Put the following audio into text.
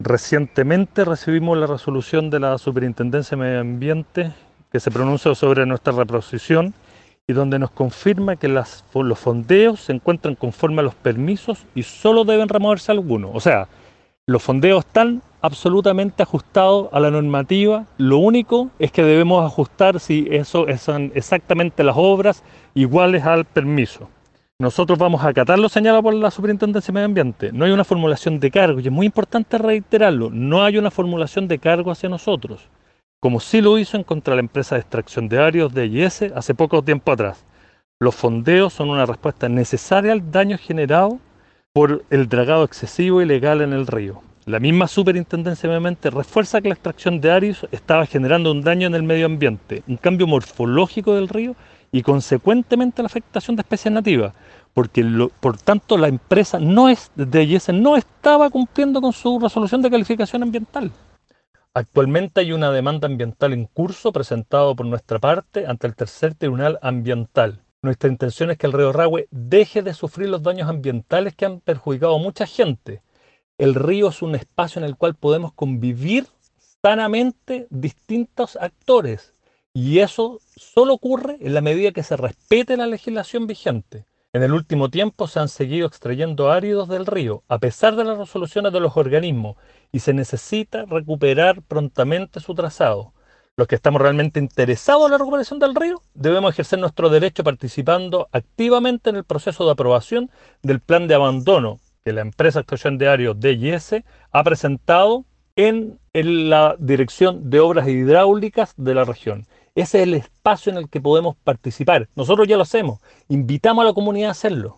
Recientemente recibimos la resolución de la Superintendencia de Medio Ambiente que se pronuncia sobre nuestra reposición y donde nos confirma que los fondeos se encuentran conforme a los permisos y solo deben removerse algunos. O sea, los fondeos están absolutamente ajustados a la normativa. Lo único es que debemos ajustar si eso son exactamente las obras iguales al permiso. Nosotros vamos a acatar lo señalado por la Superintendencia de Medio Ambiente. No hay una formulación de cargo, y es muy importante reiterarlo, no hay una formulación de cargo hacia nosotros, como sí lo hizo en contra de la empresa de extracción de arios de IS hace poco tiempo atrás. Los fondeos son una respuesta necesaria al daño generado por el dragado excesivo y ilegal en el río. La misma superintendencia obviamente refuerza que la extracción de arios estaba generando un daño en el medio ambiente, un cambio morfológico del río y consecuentemente la afectación de especies nativas, porque por tanto la empresa no es, de no estaba cumpliendo con su resolución de calificación ambiental. Actualmente hay una demanda ambiental en curso presentada por nuestra parte ante el tercer tribunal ambiental. Nuestra intención es que el río Rahue deje de sufrir los daños ambientales que han perjudicado a mucha gente. El río es un espacio en el cual podemos convivir sanamente distintos actores, y eso solo ocurre en la medida que se respete la legislación vigente. En el último tiempo se han seguido extrayendo áridos del río, a pesar de las resoluciones de los organismos, y se necesita recuperar prontamente su trazado. Los que estamos realmente interesados en la recuperación del río debemos ejercer nuestro derecho participando activamente en el proceso de aprobación del plan de abandono que la empresa extracción de áridos DIS ha presentado en la Dirección de Obras Hidráulicas de la región ese es el espacio en el que podemos participar. Nosotros ya lo hacemos. Invitamos a la comunidad a hacerlo.